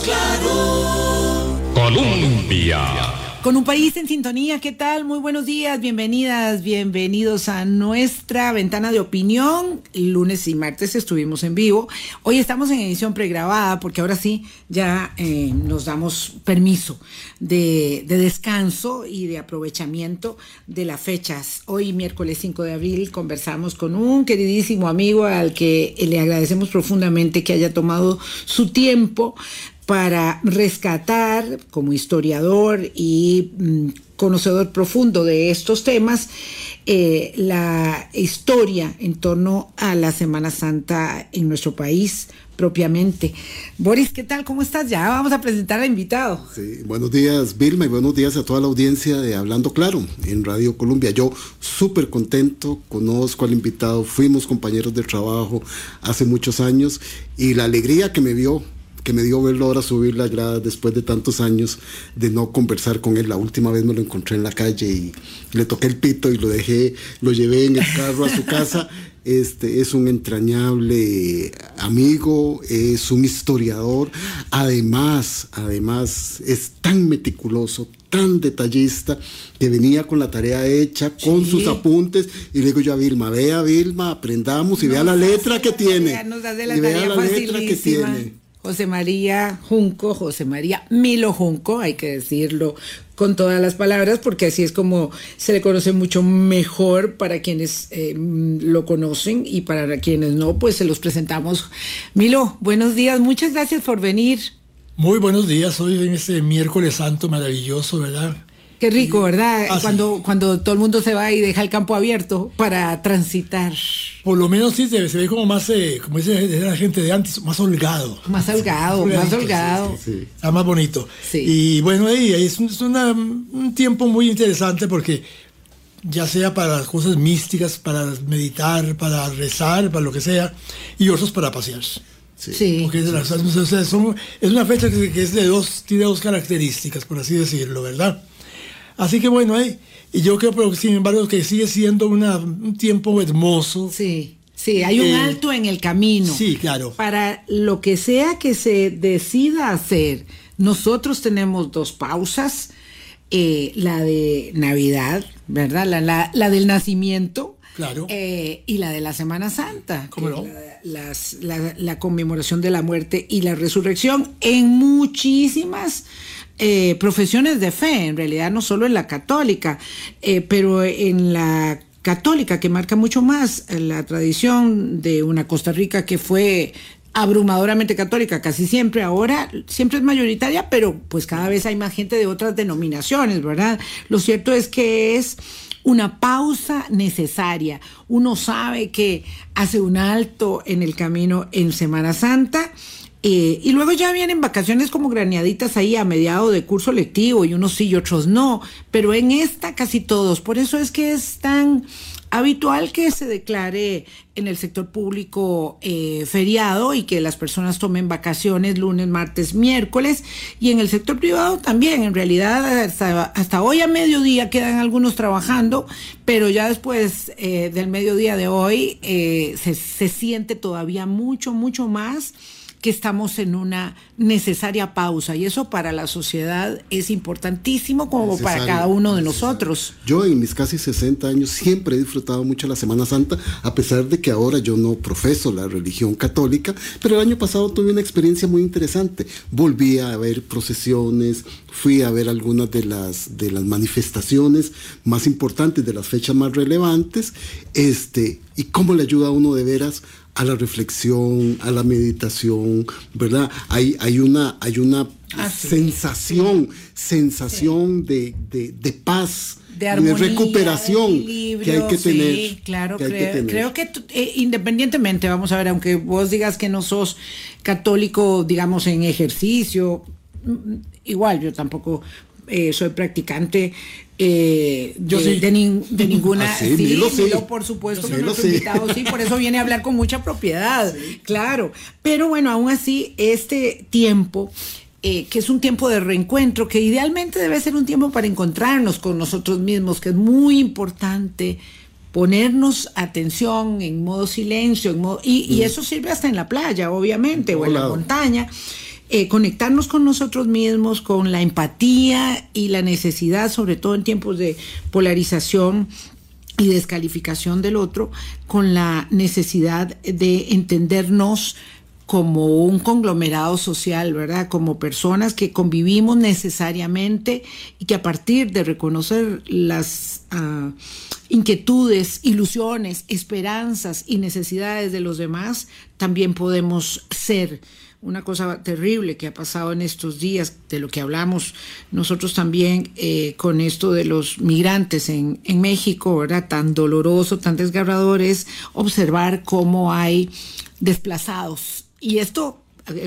Claro. Colombia. Con un país en sintonía, ¿qué tal? Muy buenos días, bienvenidas, bienvenidos a nuestra ventana de opinión. Lunes y martes estuvimos en vivo. Hoy estamos en edición pregrabada porque ahora sí ya eh, nos damos permiso de, de descanso y de aprovechamiento de las fechas. Hoy, miércoles 5 de abril, conversamos con un queridísimo amigo al que le agradecemos profundamente que haya tomado su tiempo para rescatar como historiador y mm, conocedor profundo de estos temas eh, la historia en torno a la Semana Santa en nuestro país propiamente. Boris, ¿qué tal? ¿Cómo estás? Ya vamos a presentar al invitado. Sí, buenos días Vilma y buenos días a toda la audiencia de Hablando Claro en Radio Colombia. Yo súper contento, conozco al invitado, fuimos compañeros de trabajo hace muchos años y la alegría que me vio que me dio verlo ahora subir las gradas después de tantos años de no conversar con él. La última vez me lo encontré en la calle y le toqué el pito y lo dejé, lo llevé en el carro a su casa. Este es un entrañable amigo, es un historiador. Además, además es tan meticuloso, tan detallista que venía con la tarea hecha, con sus apuntes, y le digo yo a Vilma, vea Vilma, aprendamos y vea la letra que tiene. Nos hace la y vea la letra que tiene. José María Junco, José María Milo Junco, hay que decirlo con todas las palabras, porque así es como se le conoce mucho mejor para quienes eh, lo conocen y para quienes no, pues se los presentamos. Milo, buenos días, muchas gracias por venir. Muy buenos días, hoy en este miércoles santo maravilloso, ¿verdad? Qué rico, ¿verdad? Ah, sí. cuando, cuando todo el mundo se va y deja el campo abierto para transitar. Por lo menos sí se, se ve como más, eh, como dice la gente de antes, más holgado. Más holgado, más Holgadito, holgado. Sí. Está más bonito. Sí. Y bueno, ahí ahí es, un, es una- un tiempo muy interesante porque ya sea para las cosas místicas, para meditar, para rezar, para lo que sea, y otros para pasear. Sí. Porque es, de las- o sea, son- es una fecha que, que es de dos, tiene dos características, por así decirlo, ¿verdad? Así que bueno, ahí, y yo creo, pero sin embargo, que sigue siendo una- un tiempo hermoso. Sí, sí, hay un Eh, alto en el camino. sí, claro. Para lo que sea que se decida hacer, nosotros tenemos dos pausas, eh, la de Navidad, ¿verdad? La, la- la del nacimiento. Claro. eh, y la de la Semana Santa, ¿Cómo no? la, las- la- la conmemoración de la muerte y la resurrección en muchísimas eh, profesiones de fe, en realidad no solo en la católica, eh, pero en la católica que marca mucho más la tradición de una Costa Rica que fue abrumadoramente católica casi siempre ahora siempre es mayoritaria pero pues cada vez hay más gente de otras denominaciones verdad lo cierto es que es una pausa necesaria. Uno sabe que hace un alto en el camino en Semana Santa. Eh, y luego ya vienen vacaciones como graneaditas ahí a mediado de curso lectivo y unos sí y otros no, pero en esta casi todos. Por eso es que es tan habitual que se declare en el sector público eh, feriado y que las personas tomen vacaciones lunes, martes, miércoles y en el sector privado también. En realidad hasta, hoy a mediodía quedan algunos trabajando, pero ya después eh, del mediodía de hoy se, se siente todavía mucho, mucho más que estamos en una necesaria pausa y eso para la sociedad es importantísimo como para cada uno de necesario. nosotros. Yo en mis casi 60 años siempre he disfrutado mucho la Semana Santa, a pesar de que ahora yo no profeso la religión católica, pero el año pasado tuve una experiencia muy interesante. Volví a ver procesiones, fui a ver algunas de las, de las manifestaciones más importantes, de las fechas más relevantes, este, y cómo le ayuda a uno de veras a la reflexión, a la meditación, ¿verdad? Hay, hay una, hay una Ah, sí. sensación, sensación de, de, de paz, de armonía, recuperación de equilibrio, que hay que tener. Sí, claro, que hay que creo, tener. creo que eh, independientemente, vamos a ver, aunque vos digas que no sos católico, digamos, en ejercicio, mm, igual yo tampoco eh, soy practicante eh, Yo de, sí. de nin- de ninguna. Ah, sí, sí. Milo, por supuesto, que nuestro invitado sí, por eso viene a hablar con mucha propiedad, claro. Pero bueno, aún así, este tiempo eh, que es un tiempo de reencuentro, que idealmente debe ser un tiempo para encontrarnos con nosotros mismos, que es muy importante ponernos atención en modo silencio, en modo, y, y eso sirve hasta en la playa, obviamente, o en la montaña. Eh, conectarnos con nosotros mismos, con la empatía y la necesidad, sobre todo en tiempos de polarización y descalificación del otro, con la necesidad de entendernos como un conglomerado social, ¿verdad? Como personas que convivimos necesariamente y que a partir de reconocer las uh, inquietudes, ilusiones, esperanzas y necesidades de los demás, también podemos ser. Una cosa terrible que ha pasado en estos días, de lo que hablamos nosotros también eh, con esto de los migrantes en, en México, ¿verdad? Tan doloroso, tan desgarrador es observar cómo hay desplazados y esto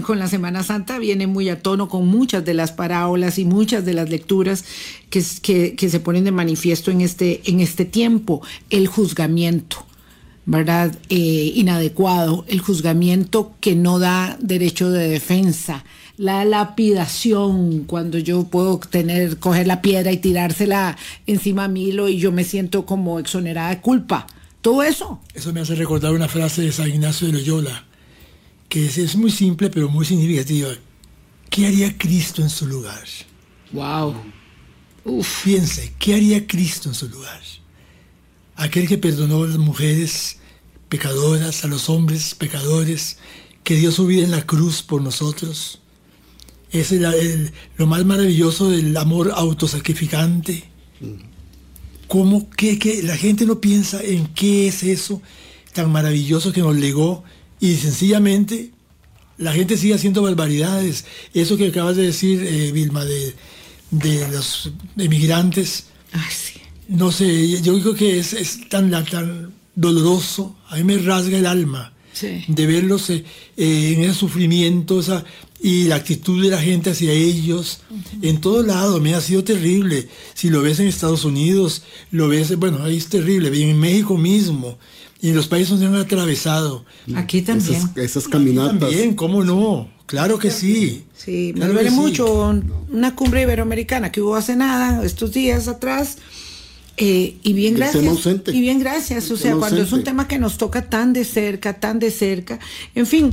con la Semana Santa viene muy a tono con muchas de las parábolas y muchas de las lecturas que, que, que, se ponen de manifiesto en este, en este tiempo. El juzgamiento, ¿verdad? Eh, inadecuado, el juzgamiento que no da derecho de defensa, la lapidación, cuando yo puedo tener, coger la piedra y tirársela encima a Milo y yo me siento como exonerada de culpa. Todo eso. Eso me hace recordar una frase de San Ignacio de Loyola que es, es, muy simple pero muy significativa. ¿Qué haría Cristo en su lugar? Wow. Uf. Piense, ¿qué haría Cristo en su lugar? Aquel que perdonó a las mujeres pecadoras, a los hombres pecadores, que dio su vida en la cruz por nosotros. Es el, el, lo más maravilloso del amor autosacrificante. ¿Cómo que, que la gente no piensa en qué es eso tan maravilloso que nos legó y sencillamente la gente sigue haciendo barbaridades. Eso que acabas de decir, eh, Vilma, de, de, los emigrantes, Ay, sí. No sé, yo digo que es, es tan, tan, doloroso, a mí me rasga el alma Sí. de verlos eh, eh, en ese sufrimiento esa, y la actitud de la gente hacia ellos, en todo lado, me ha sido terrible. Si lo ves en Estados Unidos, lo ves, bueno, ahí es terrible, y en México mismo y en los países donde han atravesado. Aquí también. Esas, esas caminatas. También, ¿cómo no? Claro que sí. Sí, me Claro duele mucho una cumbre iberoamericana que hubo hace nada, estos días atrás. Eh, y bien gracias. Y bien gracias. O sea, cuando es un tema que nos toca tan de cerca, tan de cerca. En fin.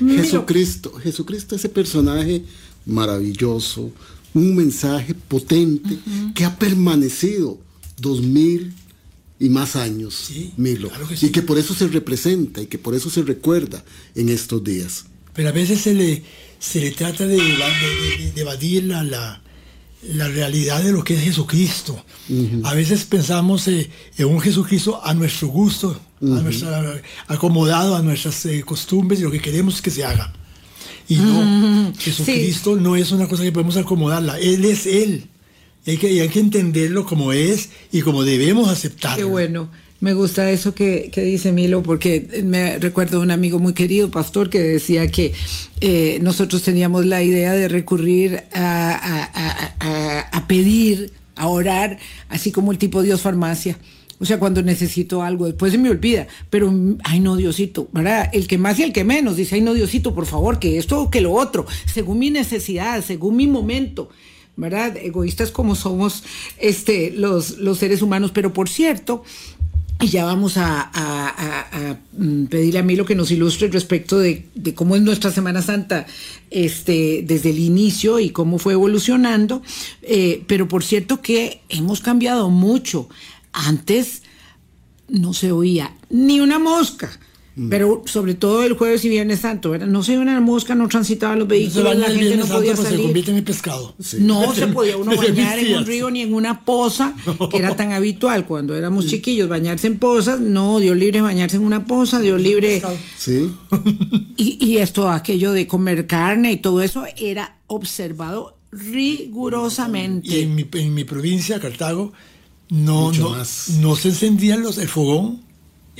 miro- Jesucristo, Jesucristo, ese personaje maravilloso, un mensaje potente que ha permanecido dos mil y más años, Sí, Milo, claro que y sí. que por eso se representa y que por eso se recuerda en estos días. Pero a veces se le, se le trata de, de- de- de evadir la, la, la realidad de lo que es Jesucristo. A veces pensamos eh, en un Jesucristo a nuestro gusto, a nuestra, acomodado a nuestras eh, costumbres y lo que queremos que se haga. Y no, Jesucristo no es una cosa que podemos acomodarla, Él es Él. Hay que, hay que entenderlo como es y como debemos aceptarlo. Qué bueno. Me gusta eso que, que dice Milo, porque me recuerdo a un amigo muy querido, pastor, que decía que eh, nosotros teníamos la idea de recurrir a, a- a- a- pedir, a orar, así como el tipo Dios farmacia. O sea, cuando necesito algo, después se me olvida, pero, ay no, Diosito, ¿verdad? El que más y el que menos, dice, ay no, Diosito, por favor, que esto o que lo otro, según mi necesidad, según mi momento. ¿verdad? Egoístas como somos este, los, los seres humanos. Pero por cierto, y ya vamos a, a- a- a, mm, pedirle a que nos ilustre respecto de, de cómo es nuestra Semana Santa este, desde el inicio y cómo fue evolucionando. Eh, pero por cierto que hemos cambiado mucho. Antes no se oía ni una mosca. Pero sobre todo el jueves y viernes santo, ¿verdad? No se oía una mosca, no transitaban los No se vehículos, la gente no Santo, pues se salir. convierte en pescado. No se podía uno bañar en un río ni en una poza, que era tan habitual cuando éramos chiquillos, bañarse en pozas. No, Dios libre bañarse en una poza, Dios libre. ¿Sí? Y, y esto, aquello de comer carne y todo eso, era observado rigurosamente. Y en mi, en mi provincia, Cartago, no, Mucho no, más. no se encendían los, el fogón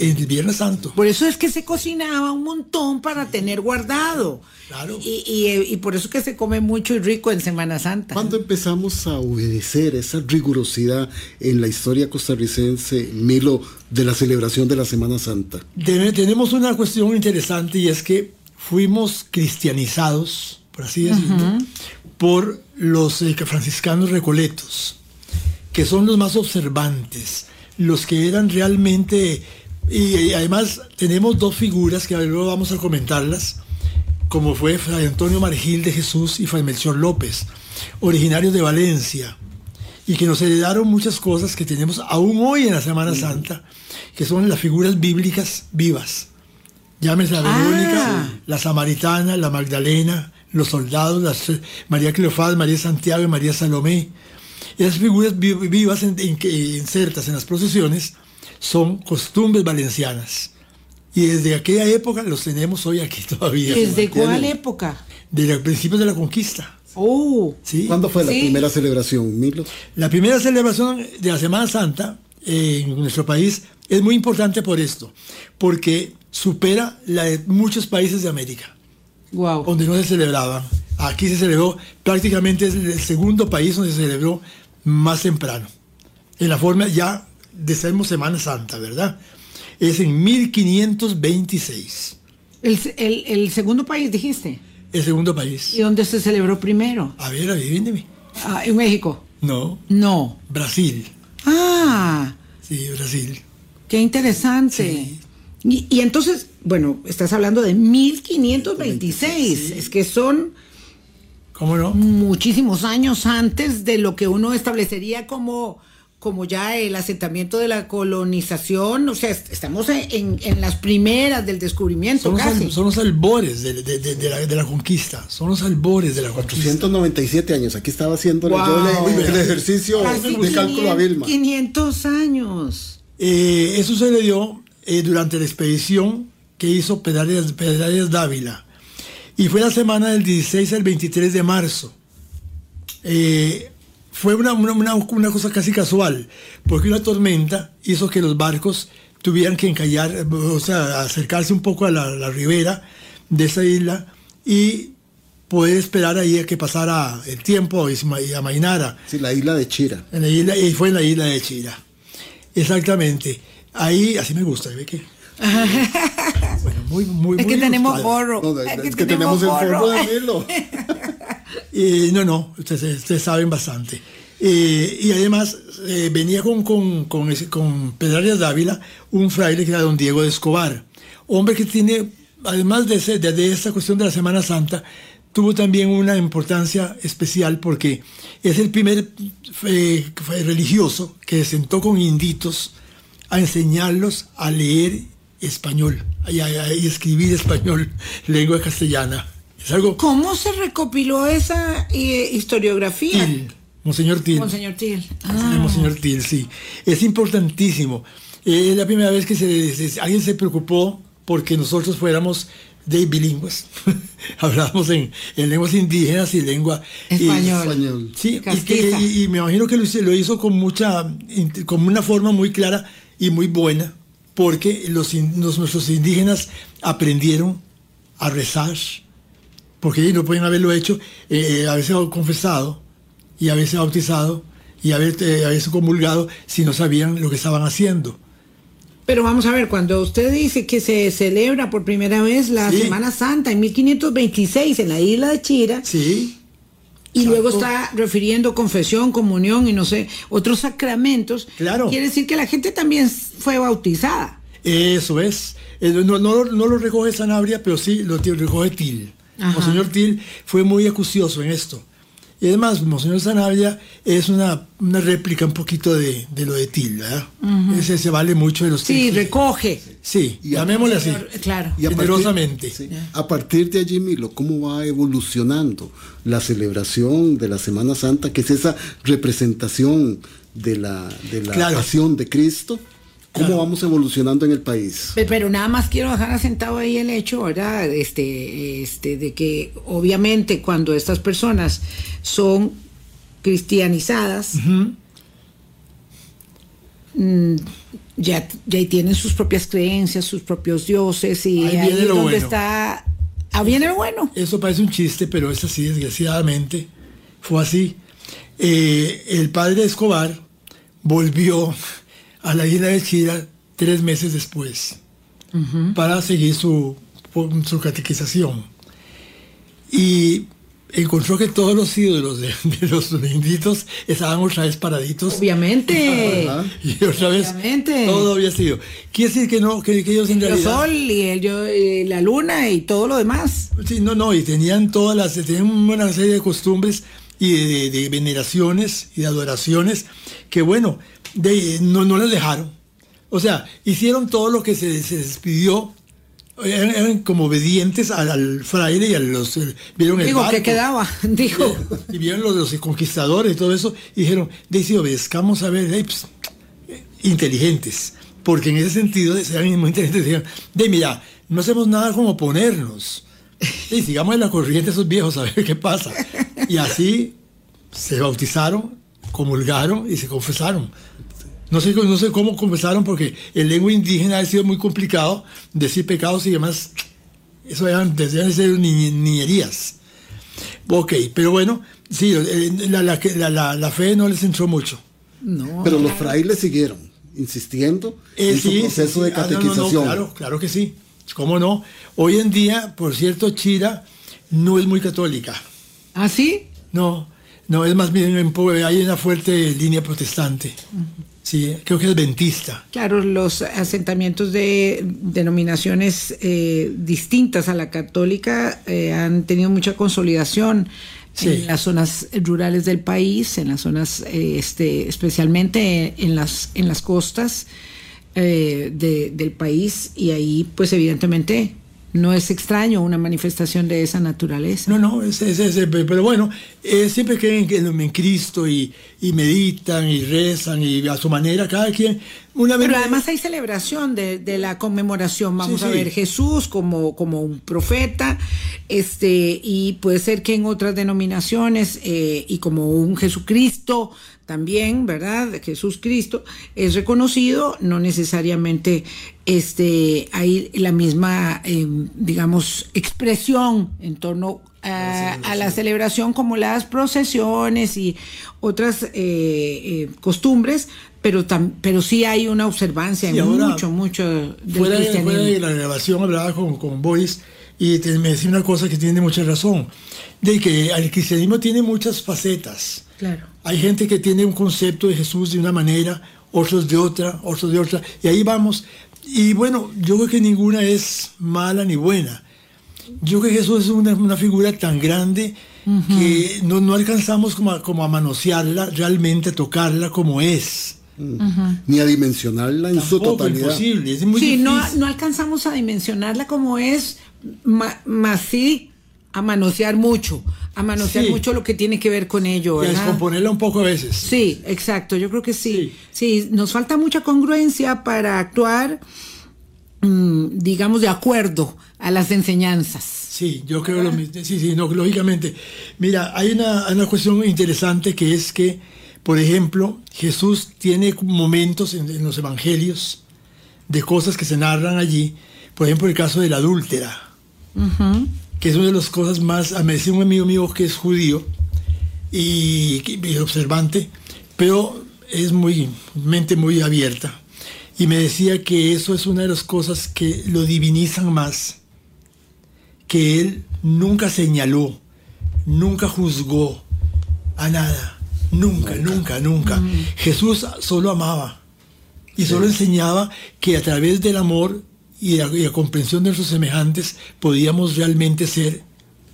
el Viernes Santo. Por eso es que se cocinaba un montón para tener guardado. Claro. Y, y- y por eso es que se come mucho y rico en Semana Santa. ¿Cuándo empezamos a obedecer esa rigurosidad en la historia costarricense, Milo, de la celebración de la Semana Santa? Ten- tenemos una cuestión interesante y es que fuimos cristianizados, por así decirlo, por los eh, franciscanos recoletos, que son los más observantes, los que eran realmente... Y, y además tenemos dos figuras que luego vamos a comentarlas, como fue Fray Antonio Margil de Jesús y Fray Melchor López, originarios de Valencia, y que nos heredaron muchas cosas que tenemos aún hoy en la Semana Santa, que son las figuras bíblicas vivas. Llámese la Ah. Verónica, la Samaritana, la Magdalena, los soldados, las, María Cleofás, María Santiago y María Salomé. Esas figuras vi- vivas en- en insertas en las procesiones son costumbres valencianas. Y desde aquella época los tenemos hoy aquí todavía. ¿Desde cuál época? Desde el principio de la conquista. Oh, ¿sí? ¿Cuándo fue la Sí. primera celebración, Milo? La primera celebración de la Semana Santa eh, en nuestro país es muy importante por esto, porque supera la de muchos países de América, wow. donde no se celebraban. Aquí se celebró, prácticamente es el segundo país donde se celebró más temprano, en la forma ya de ser Semana Santa, ¿verdad? Es en 1526, El, el- el segundo país, dijiste. el segundo país. ¿Y dónde se celebró primero? A ver, adivíneme. Ah, en México. No, No. Brasil. Ah, Sí, Brasil. qué interesante. Y, y entonces, bueno, estás hablando de 1526. Es que son ¿Cómo no? muchísimos años antes de lo que uno establecería como, como ya el asentamiento de la colonización. O sea, est- estamos en, en las primeras del descubrimiento Son los, casi. al- son los albores de, de- de- de la, de la conquista. Son los albores de la conquista. 497 años. Aquí estaba haciendo Wow. yo el, el ejercicio Casi de cálculo a 500 Vilma. 500 años. Eh, eso se le dio eh, durante la expedición que hizo Pedrarias, Pedrarias Dávila. Y fue la semana del 16 al 23 de marzo. Eh, fue una, una- una- cosa casi casual, porque una tormenta hizo que los barcos tuvieran que encallar, o sea, acercarse un poco a la, la ribera de esa isla y poder esperar ahí a que pasara el tiempo y, y amainara. Sí, la isla de Chira. En la isla, y fue en la isla de Chira. Exactamente. Ahí, así me gusta, ¿ve que? Bueno, muy, muy, Es que tenemos. No, Es es, que tenemos el gorro. fondo de. Eh, no, no, ustedes, ustedes saben bastante. Eh, y además eh, venía con, con, con, con Pedrarias Dávila un fraile que era don Diego de Escobar, hombre que tiene, además de, ese- de, de esta cuestión de la Semana Santa, tuvo también una importancia especial porque es el primer eh, religioso que se sentó con inditos a enseñarlos a leer español y, a- y escribir español, lengua castellana. Es algo ¿Cómo se recopiló esa eh, historiografía? Til, Monseñor Til. Monseñor Til. Sí, Ah. Monseñor Til, sí. Es importantísimo. Eh, es la primera vez que se, se- alguien se preocupó porque nosotros fuéramos de bilingües. Hablábamos en, en lenguas indígenas y lengua y- Español. Español. Sí, y, que- y- y me imagino que lo, hizo- lo hizo con mucha, con una forma muy clara y muy buena, porque los, los- nuestros indígenas aprendieron a rezar, porque ellos no pueden haberlo hecho, eh, haberse confesado y haberse bautizado y eh, haberse comulgado si no sabían lo que estaban haciendo. Pero vamos a ver, cuando usted dice que se celebra por primera vez la Sí. Semana Santa en 1526 en la isla de Chira, Sí, y luego está refiriendo confesión, comunión y no sé, otros sacramentos, Claro. quiere decir que la gente también fue bautizada. Eso es. Eh, No, no, no lo recoge Sanabria, pero sí lo recoge Til. Ajá. Monseñor Til fue muy acucioso en esto. Y además, Monseñor Sanabria es una, una réplica un poquito de, de lo de Til, ¿verdad? Ese se vale mucho de los Sí, recoge. Sí, Y llamémosle así. Claro. Y a partir- Generosamente. sí, a partir de allí, Milo, ¿cómo va evolucionando la celebración de la Semana Santa, que es esa representación de la, de la Claro. pasión de Cristo? ¿Cómo Claro. vamos evolucionando en el país? Pe- Pero nada más quiero dejar asentado ahí el hecho, ¿verdad? Este, este, de que obviamente cuando estas personas son cristianizadas, mm, ya, ya tienen sus propias creencias, sus propios dioses, y Ahí ahí, viene es lo donde bueno. está. Ah, viene lo bueno. Eso parece un chiste, pero es así, desgraciadamente. Fue así. Eh, el padre Escobar volvió a la isla de Chira tres meses después para seguir su, su catequización. Y encontró que todos los ídolos de, de los benditos estaban otra vez paraditos. Obviamente. Y otra vez Obviamente. todo había sido. Quiere decir que no, que, que ellos en El realidad. sol y el, yo- la luna y todo lo demás. Sí, no, no, y tenían todas las, tenían una serie de costumbres y de, de veneraciones y de adoraciones que bueno, de, no, no les dejaron. O sea, hicieron todo lo que se, se les pidió. Eran, eran como obedientes al, al fraile y a los... eh, Vieron el Digo, barco. que quedaba, dijo. Y vieron los, los conquistadores y todo eso, y dijeron, de si obedezcamos a ver, pues, inteligentes, porque en ese sentido, sean muy inteligentes, dijeron, de mira, no hacemos nada como ponernos, y sigamos en la corriente esos viejos a ver qué pasa. Y así se bautizaron, comulgaron y se confesaron. No sé, no sé cómo confesaron, porque en lengua indígena ha sido muy complicado decir pecados y demás. Eso eran, debían ser ni- niñerías. Ok, pero bueno, sí, eh, la, la, la, la- la fe no les entró mucho. No. Pero los frailes siguieron insistiendo Eh, en su sí, proceso sí, de. Ah, no, no, no, catequización. claro, claro que sí. ¿Cómo no? Hoy en día, por cierto, Chira no es muy católica. ¿Ah, sí? No, no, es más bien, hay una fuerte línea protestante. Sí, creo que es adventista. Claro, los asentamientos de denominaciones eh, distintas a la católica eh, han tenido mucha consolidación Sí. en las zonas rurales del país, en las zonas, eh, este, especialmente en las, en las costas eh, de- del país, y ahí, pues evidentemente, no es extraño una manifestación de esa naturaleza. No, no, es, es- es- pero bueno, eh, siempre creen que en, en Cristo y, y meditan y rezan y a su manera, cada quien. Una Pero además hay celebración de, de la conmemoración. Vamos Sí, a sí. ver Jesús como, como un profeta, este, y puede ser que en otras denominaciones, eh, y como un Jesucristo también, ¿verdad? Jesús Cristo es reconocido, no necesariamente este, hay la misma, eh, digamos, expresión en torno a, a la celebración como las procesiones y otras eh, eh, costumbres, pero, tam- pero sí hay una observancia Sí, en ahora, mucho, mucho del fuera, de, cristianismo. fuera de la grabación hablaba con, con Boris y te- me decía una cosa que tiene mucha razón, de que el cristianismo tiene muchas facetas. Claro. Hay gente que tiene un concepto de Jesús de una manera, otros de otra, otros de otra, y ahí vamos. Y bueno, yo creo que ninguna es mala ni buena. Yo creo que Jesús es una, una figura tan grande que no, no alcanzamos como a, como a manosearla, realmente a tocarla como es. Ni a dimensionarla en su totalidad. imposible, es muy sí, no, difícil. no alcanzamos a dimensionarla como es, más sí a manosear mucho, a manosear Sí. mucho lo que tiene que ver con ello, y a ¿verdad? descomponerla un poco a veces. Sí, exacto, yo creo que sí. Sí, nos falta mucha congruencia para actuar, mm, digamos, de acuerdo a las enseñanzas. Sí, yo creo lo mismo. Sí, sí, no, lógicamente. Mira, hay una, una cuestión interesante que es que, por ejemplo, Jesús tiene momentos en, en los evangelios de cosas que se narran allí. Por ejemplo, el caso de la adúltera, que es una de las cosas más. Me decía un amigo mío que es judío y, y observante, pero es muy mente muy abierta. Y me decía que eso es una de las cosas que lo divinizan más que él nunca señaló, nunca juzgó a nada, nunca, nunca, nunca. Jesús solo amaba y solo enseñaba que a través del amor y la, y la comprensión de nuestros semejantes podíamos realmente ser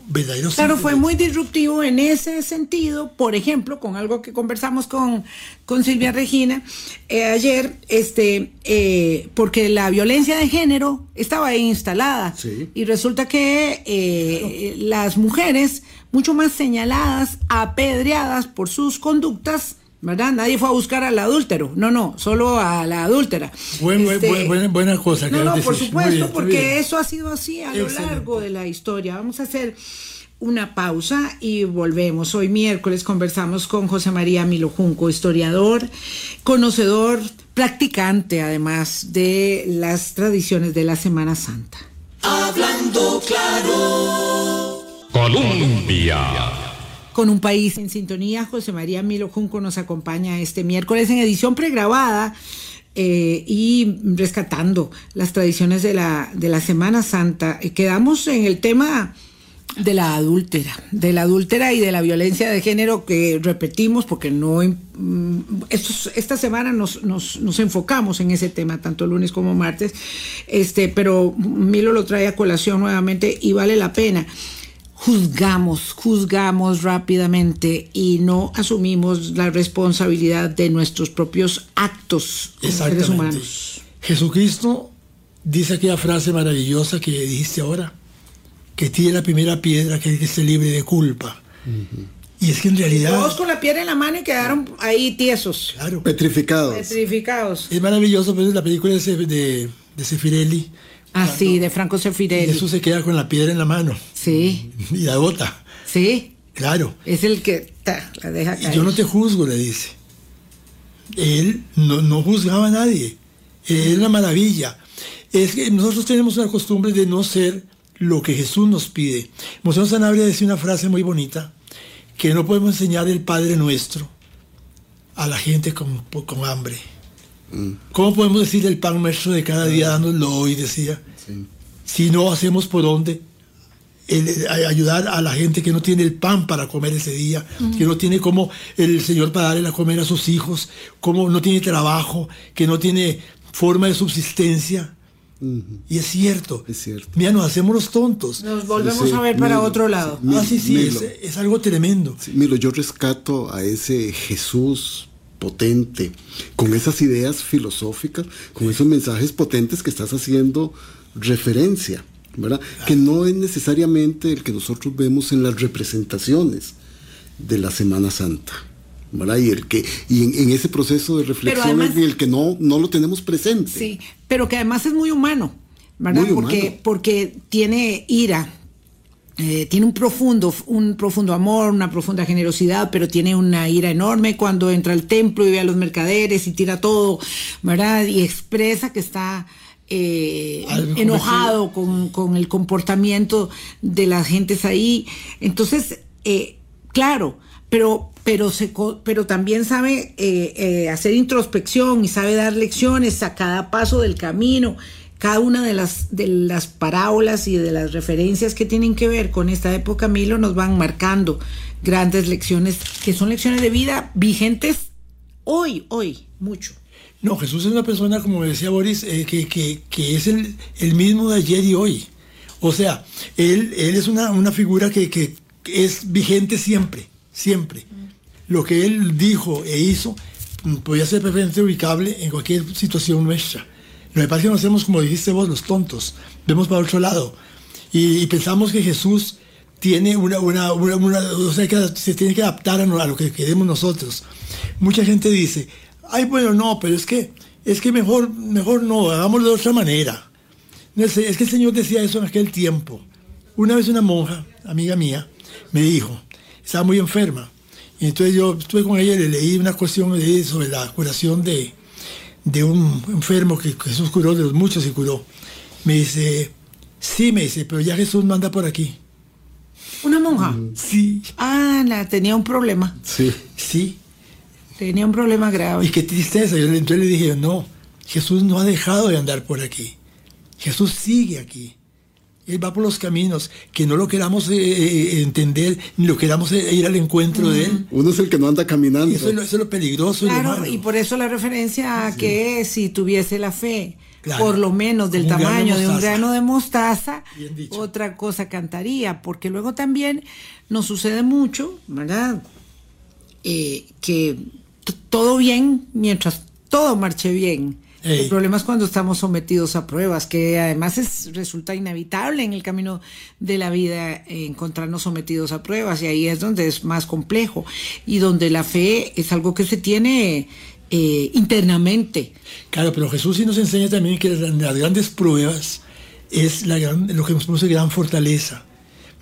verdaderos. Claro, fue muy disruptivo en ese sentido, por ejemplo, con algo que conversamos con, con Silvia Regina eh, ayer, este, eh, porque la violencia de género estaba ahí instalada Sí. y resulta que eh, las mujeres, mucho más señaladas, apedreadas por sus conductas, ¿verdad? Nadie fue a buscar al adúltero, no, no, solo a la adúltera. Buen- buen- Este, buen- buena, buena cosa. no, que no, decir. por supuesto, bien, porque eso ha sido así a lo largo de la historia. Vamos a hacer una pausa y volvemos. Hoy miércoles conversamos con José María Milo Junco, historiador, conocedor, practicante además de las tradiciones de la Semana Santa. Hablando claro, Colombia. Con un país en sintonía, José María Milo Junco nos acompaña este miércoles en edición pregrabada eh, y rescatando las tradiciones de la, de la Semana Santa. Eh, quedamos en el tema de la adúltera, de la adúltera y de la violencia de género que repetimos porque no mm, esta semana nos, nos, nos, enfocamos en ese tema, tanto lunes como martes, este, pero Milo lo trae a colación nuevamente y vale la pena. Juzgamos, juzgamos rápidamente y no asumimos la responsabilidad de nuestros propios actos como seres humanos. Jesucristo dice aquella frase maravillosa que dijiste ahora que tiene la primera piedra que, que esté libre de culpa. Y es que en realidad... Todos con la piedra en la mano y quedaron ahí tiesos. Claro. Petrificados. Petrificados. Es maravilloso, pero es la película de, de, de Sefirelli. Ah, sí, de Franco Sefirelli. Jesús se queda con la piedra en la mano. Sí. Y la bota. Sí. Claro. Es el que ta, la deja caer. Yo no te juzgo, le dice. Él no, no juzgaba a nadie. Es una maravilla. Es que nosotros tenemos una costumbre de no ser lo que Jesús nos pide. Monseñor Sanabria decía una frase muy bonita, que no podemos enseñar el Padre Nuestro a la gente con, con hambre. Mm. ¿Cómo podemos decir el pan nuestro de cada día dándolo hoy, decía? Sí. Si no hacemos por dónde el, ayudar a la gente que no tiene el pan para comer ese día, mm. que no tiene como el Señor para darle a comer a sus hijos, como no tiene trabajo, que no tiene forma de subsistencia. Uh -huh. Y es cierto. Es cierto. Mira, nos hacemos los tontos. Nos volvemos sí, a ver para Milo, otro lado. ah, sí, sí, es, es, algo tremendo. Sí, Milo, yo rescato a ese Jesús potente, con esas ideas filosóficas, con esos mensajes potentes que estás haciendo referencia, ¿verdad? Claro. Que no es necesariamente el que nosotros vemos en las representaciones de la Semana Santa. ¿verdad? Y, el que, y en, en ese proceso de reflexión además, el que no, no lo tenemos presente. Sí, pero que además es muy humano, ¿verdad? Muy porque, humano. porque tiene ira, eh, tiene un profundo, un profundo amor, una profunda generosidad, pero tiene una ira enorme cuando entra al templo y ve a los mercaderes y tira todo, ¿verdad? Y expresa que está eh, enojado con, con, el comportamiento de las gentes ahí. Entonces, eh, claro, pero, pero, se, pero también sabe eh, eh, hacer introspección y sabe dar lecciones a cada paso del camino. Cada una de las, de las parábolas y de las referencias que tienen que ver con esta época Milo nos van marcando grandes lecciones que son lecciones de vida vigentes hoy, hoy, mucho. No, Jesús es una persona, como decía Boris, eh, que, que, que, es el, el, mismo de ayer y hoy. O sea, él, él es una, una figura que, que, es vigente siempre, siempre. Mm. Lo que él dijo e hizo podía ser perfectamente ubicable en cualquier situación nuestra. Lo que pasa es que nos hacemos, como dijiste vos, los tontos. Vemos para otro lado. Y, pensamos que Jesús tiene una, una, o sea, que se tiene que adaptar a, lo que queremos nosotros. Mucha gente dice, ay, bueno, no, pero es que, es que mejor, mejor no, hagámoslo de otra manera. Es que el Señor decía eso en aquel tiempo. Una vez una monja, amiga mía, me dijo, estaba muy enferma. Y entonces yo estuve con ella y le leí una cuestión sobre la curación de, de un enfermo que Jesús curó, de los muchos y curó. Me dice, sí, me dice, pero ya Jesús manda por aquí. ¿Una monja? Mm. Sí. Ah, la, tenía un problema. Sí. Sí. Tenía un problema grave. Y qué tristeza. Yo entonces le dije, no, Jesús no ha dejado de andar por aquí. Jesús sigue aquí. Él va por los caminos, que no lo queramos eh, eh, entender, ni lo queramos eh, ir al encuentro de Él. Uno es el que no anda caminando. Eso, es lo, eso es lo peligroso. Claro, y, lo malo. y por eso la referencia a sí. que si tuviese la fe, claro. por lo menos del tamaño de, de, un grano de mostaza, otra cosa cantaría, porque luego también nos sucede mucho, ¿verdad? Eh, que todo bien mientras todo marche bien. Ey. El problema es cuando estamos sometidos a pruebas, que además es, resulta inevitable en el camino de la vida eh, encontrarnos sometidos a pruebas, y ahí es donde es más complejo, y donde la fe es algo que se tiene eh, internamente. Claro, pero Jesús sí nos enseña también que las grandes pruebas es la gran, lo que nos produce gran fortaleza.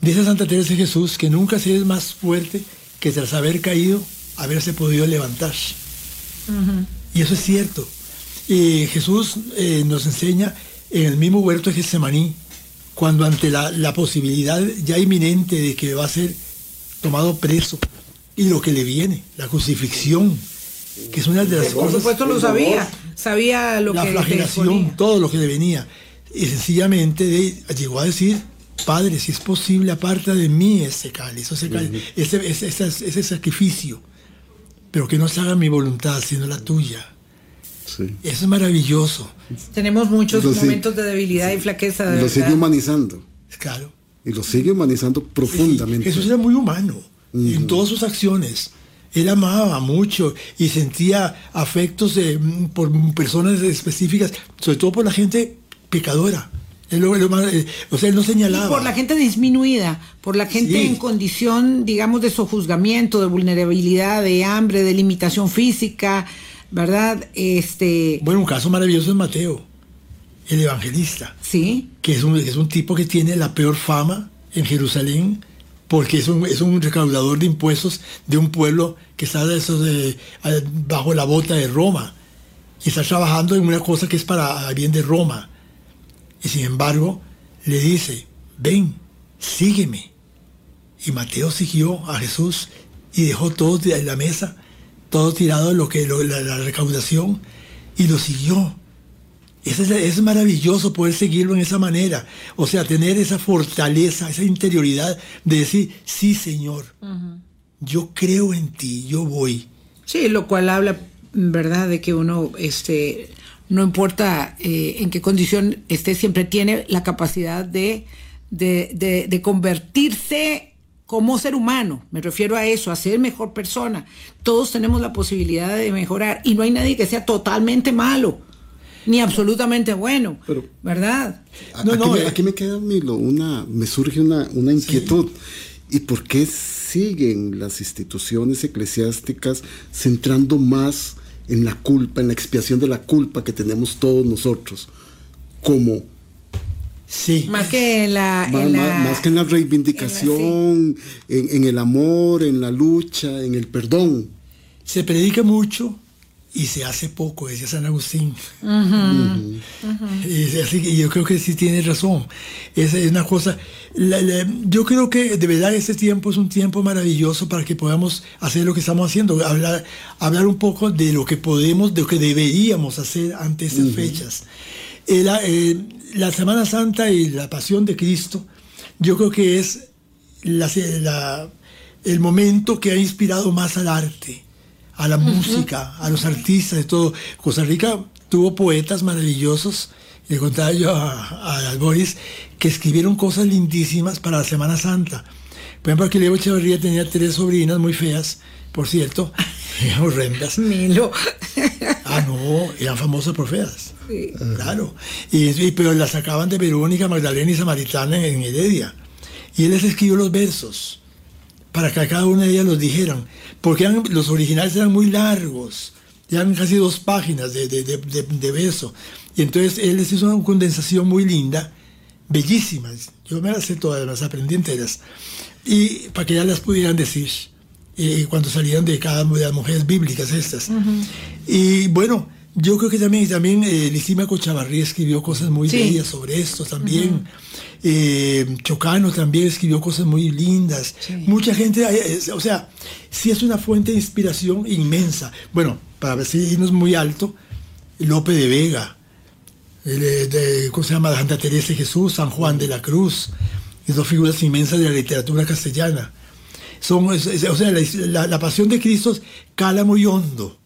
Dice Santa Teresa de Jesús que nunca se es más fuerte que tras haber caído, haberse podido levantar. Uh -huh. Y eso es cierto. Eh, Jesús eh, nos enseña en el mismo huerto de Getsemaní, cuando ante la, la, posibilidad ya inminente de que va a ser tomado preso y lo que le viene, la crucifixión, que es una de las Por cosas. Por supuesto lo sabía, sabía lo la que flagelación, todo lo que le venía. Y sencillamente de, llegó a decir, Padre, si es posible, aparta de mí ese cáliz, ese, cáliz, ese, ese, ese, ese sacrificio, pero que no se haga mi voluntad, sino la tuya. Sí. Eso es maravilloso, Tenemos muchos Lo sí. momentos de debilidad y flaqueza. De Lo sigue humanizando. claro. Y lo sigue humanizando profundamente. Jesús era muy humano en todas sus acciones. Él amaba mucho y sentía afectos de- mm, por personas específicas, sobre todo por la gente pecadora. Él lo- lo más- eh, o sea, él no Y señalaba. por la gente disminuida, por la gente Sí. en condición, digamos, de sojuzgamiento, de vulnerabilidad, de hambre, de limitación física, ¿verdad? Este, Bueno, un caso maravilloso es Mateo, el evangelista, sí, que es un, es un tipo que tiene la peor fama en Jerusalén, porque es un, es un recaudador de impuestos de un pueblo que está de esos de- a- bajo la bota de Roma y está trabajando en una cosa que es para bien de Roma. Y sin embargo, le dice, ven, sígueme. Y Mateo siguió a Jesús y dejó todo de la mesa, todo tirado lo que lo- la, la recaudación y lo siguió. Es, es maravilloso poder seguirlo en esa manera. O sea, tener esa fortaleza, esa interioridad de decir, sí, Señor, yo creo en ti, yo voy. sí, lo cual habla, ¿verdad?, de que uno, este, no importa eh, en qué condición esté, siempre tiene la capacidad de, de, de, de convertirse como ser humano. Me refiero a eso, a ser mejor persona. Todos tenemos la posibilidad de mejorar y no hay nadie que sea totalmente malo, ni absolutamente bueno, Pero- ¿verdad? A- No, aquí, no, me, eh. aquí me queda Milo, una, me surge una, una inquietud. ¿Y por qué siguen las instituciones eclesiásticas centrando más en la culpa, en la expiación de la culpa que tenemos todos nosotros? Como Sí. Más que en la... más, en la- más- más que en la reivindicación, en, en el amor, en la lucha, en el perdón. Se predica mucho y se hace poco, decía San Agustín. Y así que yo creo que sí tiene razón. Esa es una cosa. la- la- yo creo que de verdad este tiempo es un tiempo maravilloso para que podamos hacer lo que estamos haciendo, hablar, hablar un poco de lo que podemos, de lo que deberíamos hacer ante estas fechas. Eh, la, eh, la Semana Santa y la Pasión de Cristo, yo creo que es la- la- el momento que ha inspirado más al arte, a la música, a los artistas, de todo. Costa Rica tuvo poetas maravillosos, le contaba yo a, a Boris, que escribieron cosas lindísimas para la Semana Santa. Por ejemplo, aquí Leo Echeverría tenía tres sobrinas muy feas, por cierto, horrendas. Milo. Ah, no, eran famosas por feas. Claro. Y, y- pero las sacaban de Verónica, Magdalena y Samaritana en, Heredia. Y él les escribió los versos para que a cada una de ellas los dijeran. Porque eran- los originales eran muy largos. Eran casi dos páginas de, de, de, de- verso. Y entonces él les hizo una condensación muy linda, bellísimas. Yo me las sé todas, las aprendí enteras. Y para que ellas las pudieran decir eh, cuando salían de cada de las mujeres bíblicas estas. Y bueno, yo creo que también, también eh, Cochavarrí escribió cosas muy Sí. bellas sobre esto también. Eh, Chocano también escribió cosas muy lindas. Mucha gente, eh, es- o sea, sí es una fuente de inspiración inmensa. Bueno, para ver si irnos muy alto, Lope de Vega, el, eh, de, ¿cómo se llama? Santa Teresa de Jesús, San Juan de la Cruz, y dos figuras inmensas de la literatura castellana. Son, es- es- o sea, la, la- la pasión de Cristo cala muy hondo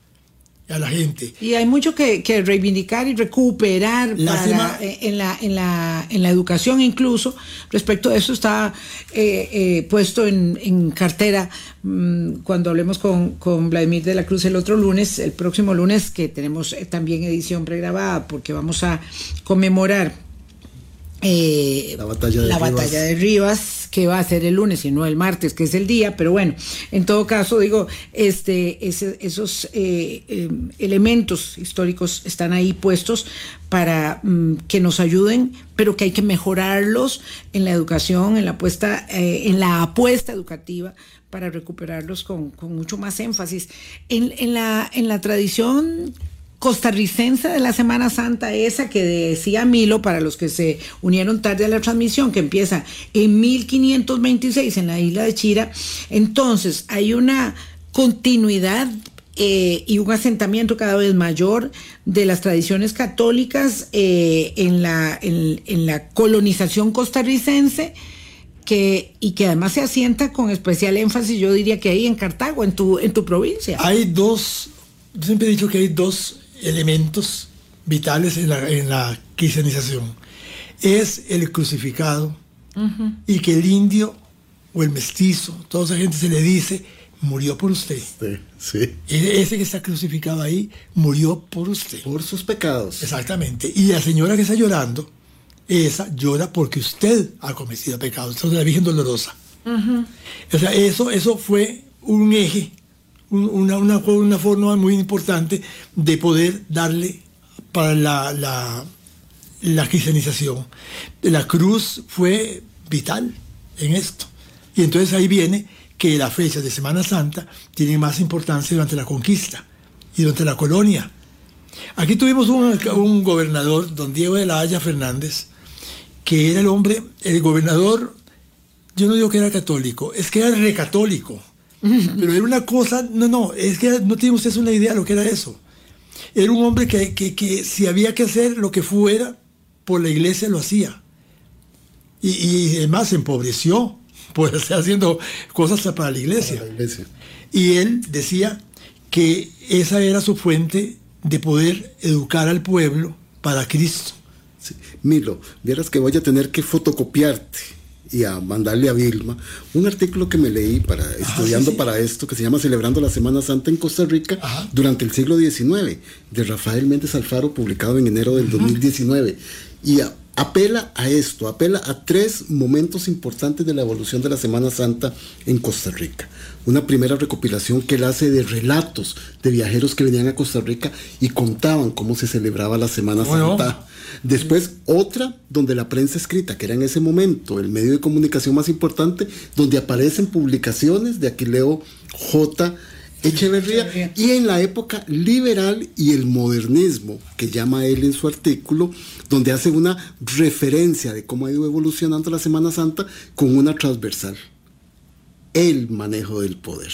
a la gente. Y hay mucho que, que reivindicar y recuperar Lástima. para- eh, en, la, en, la, en la educación incluso. Respecto a eso está eh, eh, puesto en, en cartera mm, cuando hablemos con, con Vladimir de la Cruz el otro lunes, el próximo lunes, que tenemos eh, también edición pregrabada porque vamos a conmemorar eh, La batalla de la Rivas. batalla de Rivas, que va a ser el lunes y no el martes, que es el día, pero bueno, en todo caso, digo, este, ese- esos eh, eh, elementos históricos están ahí puestos para mm, que nos ayuden, pero que hay que mejorarlos en la educación, en la apuesta, eh, en la apuesta educativa para recuperarlos con, con mucho más énfasis. En, en la, en la tradición costarricense de la Semana Santa, esa que decía Milo, para los que se unieron tarde a la transmisión, que empieza en 1526 en la isla de Chira, entonces hay una continuidad eh, y un asentamiento cada vez mayor de las tradiciones católicas eh, en, la, en, la colonización costarricense que, y que además se asienta con especial énfasis, yo diría que ahí en Cartago, en tu, en tu provincia. Hay dos, yo siempre he dicho que hay dos elementos vitales en la, en la cristianización. Es el crucificado y que el indio o el mestizo, toda esa gente se le dice, murió por usted. Sí, sí. E- Ese que está crucificado ahí murió por usted. Por sus pecados. Exactamente. Y la señora que está llorando, esa llora porque usted ha cometido pecados. Entonces la Virgen Dolorosa. O sea, eso, eso fue un eje, una, una, forma muy importante de poder darle para la, la, la cristianización. La cruz fue vital en esto. Y entonces ahí viene que las fechas de Semana Santa tienen más importancia durante la conquista y durante la colonia. Aquí tuvimos un, un gobernador, don Diego de la Haya Fernández, que era el hombre, el gobernador, yo no digo que era católico, es que era recatólico. Pero era una cosa, no, no, es que no tiene ustedes una idea de lo que era eso. Era un hombre que, que, que si había que hacer lo que fuera, por la iglesia lo hacía. Y, y además se empobreció por estar haciendo cosas para la iglesia. La iglesia. Y él decía que esa era su fuente de poder educar al pueblo para Cristo. Sí. Milo, vieras que voy a tener que fotocopiarte y a mandarle a Vilma un artículo que me leí para estudiando sí, sí. para esto que se llama Celebrando la Semana Santa en Costa Rica Ajá. durante el siglo XIX de Rafael Méndez Alfaro publicado en enero del 2019 y a- apela a esto, apela a tres momentos importantes de la evolución de la Semana Santa en Costa Rica. Una primera recopilación que él hace de relatos de viajeros que venían a Costa Rica y contaban cómo se celebraba la Semana. Santa. Después otra donde la prensa escrita, que era en ese momento el medio de comunicación más importante, donde aparecen publicaciones de Aquileo J. Echeverría y en la época liberal y el modernismo, que llama él en su artículo, donde hace una referencia de cómo ha ido evolucionando la Semana Santa con una transversal. El manejo del poder.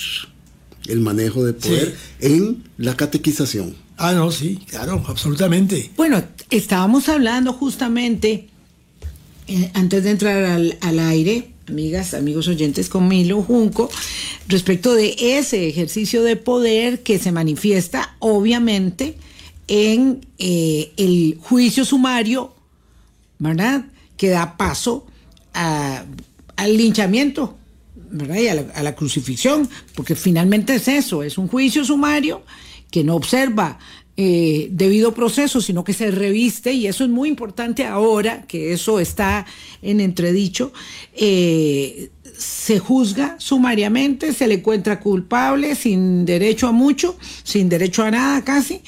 El manejo de poder en la catequización. Ah, no, sí, claro, absolutamente. Bueno, estábamos hablando justamente, eh, antes de entrar al, al aire, amigas, amigos oyentes, con Milo Junco, respecto de ese ejercicio de poder que se manifiesta obviamente en eh, el juicio sumario, ¿verdad? Que da paso a- al linchamiento, ¿verdad? Y a la, a la crucifixión, porque finalmente es eso, es un juicio sumario que no observa eh, debido proceso, sino que se reviste, y eso es muy importante ahora, que eso está en entredicho, eh, se juzga sumariamente, se le encuentra culpable, sin derecho a mucho, sin derecho a nada casi,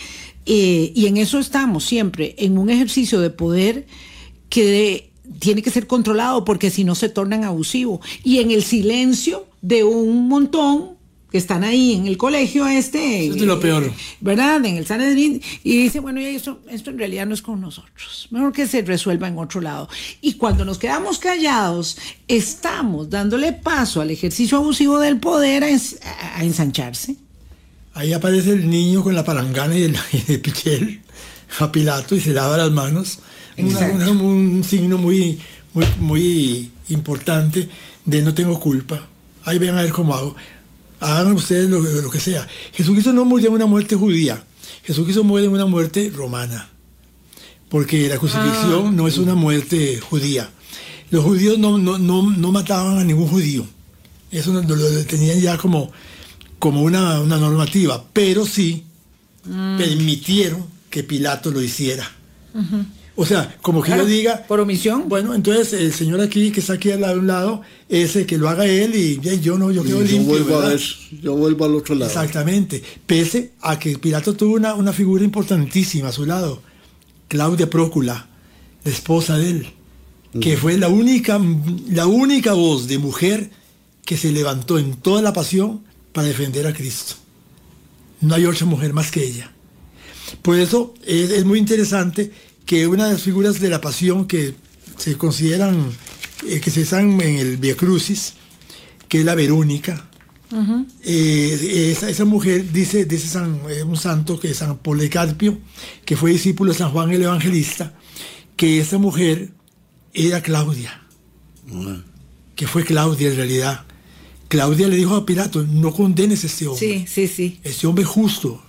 eh, y en eso estamos siempre, en un ejercicio de poder que tiene que ser controlado porque si no se tornan abusivo. Y en el silencio de un montón que están ahí en el colegio este, Eso es de lo peor. ¿verdad? En el Sanedrín, y dice, bueno, ya esto, esto en realidad no es con nosotros, mejor que se resuelva en otro lado. Y cuando nos quedamos callados, estamos dándole paso al ejercicio abusivo del poder a, ens- a- ensancharse. Ahí aparece el niño con la palangana y el, y el pichel a Pilato y se lava las manos. Una- Exacto. una- un signo muy, muy, muy importante de no tengo culpa. Ahí ven a ver cómo hago. Hagan ustedes lo, lo que sea. Jesucristo no murió en una muerte judía. Jesucristo muere en una muerte romana. Porque la crucifixión no es una muerte judía. Los judíos no, no, no, no mataban a ningún judío. Eso lo, lo tenían ya como, como una, una normativa. Pero sí permitieron que Pilato lo hiciera. O sea, como que Claro, yo diga, por omisión. bueno, entonces el señor aquí que está aquí al lado, a un lado, ese que lo haga él y yo no, yo quedo yo limpio. vuelvo a ver, yo vuelvo al otro lado. Exactamente. Pese a que Pilato tuvo una, una figura importantísima a su lado, Claudia Prócula, la esposa de él, que fue la única, la única voz de mujer que se levantó en toda la pasión para defender a Cristo. No hay otra mujer más que ella. Por eso es, es muy interesante que una de las figuras de la pasión que se consideran, eh, que se están en el Via Crucis, que es la Verónica, Eh, esa, esa mujer dice, dice San, eh, un santo que es San Policarpio, que fue discípulo de San Juan el Evangelista, que esa mujer era Claudia, que fue Claudia en realidad. Claudia le dijo a Pilato, no condenes a este hombre. Sí, sí, sí. Este hombre es justo.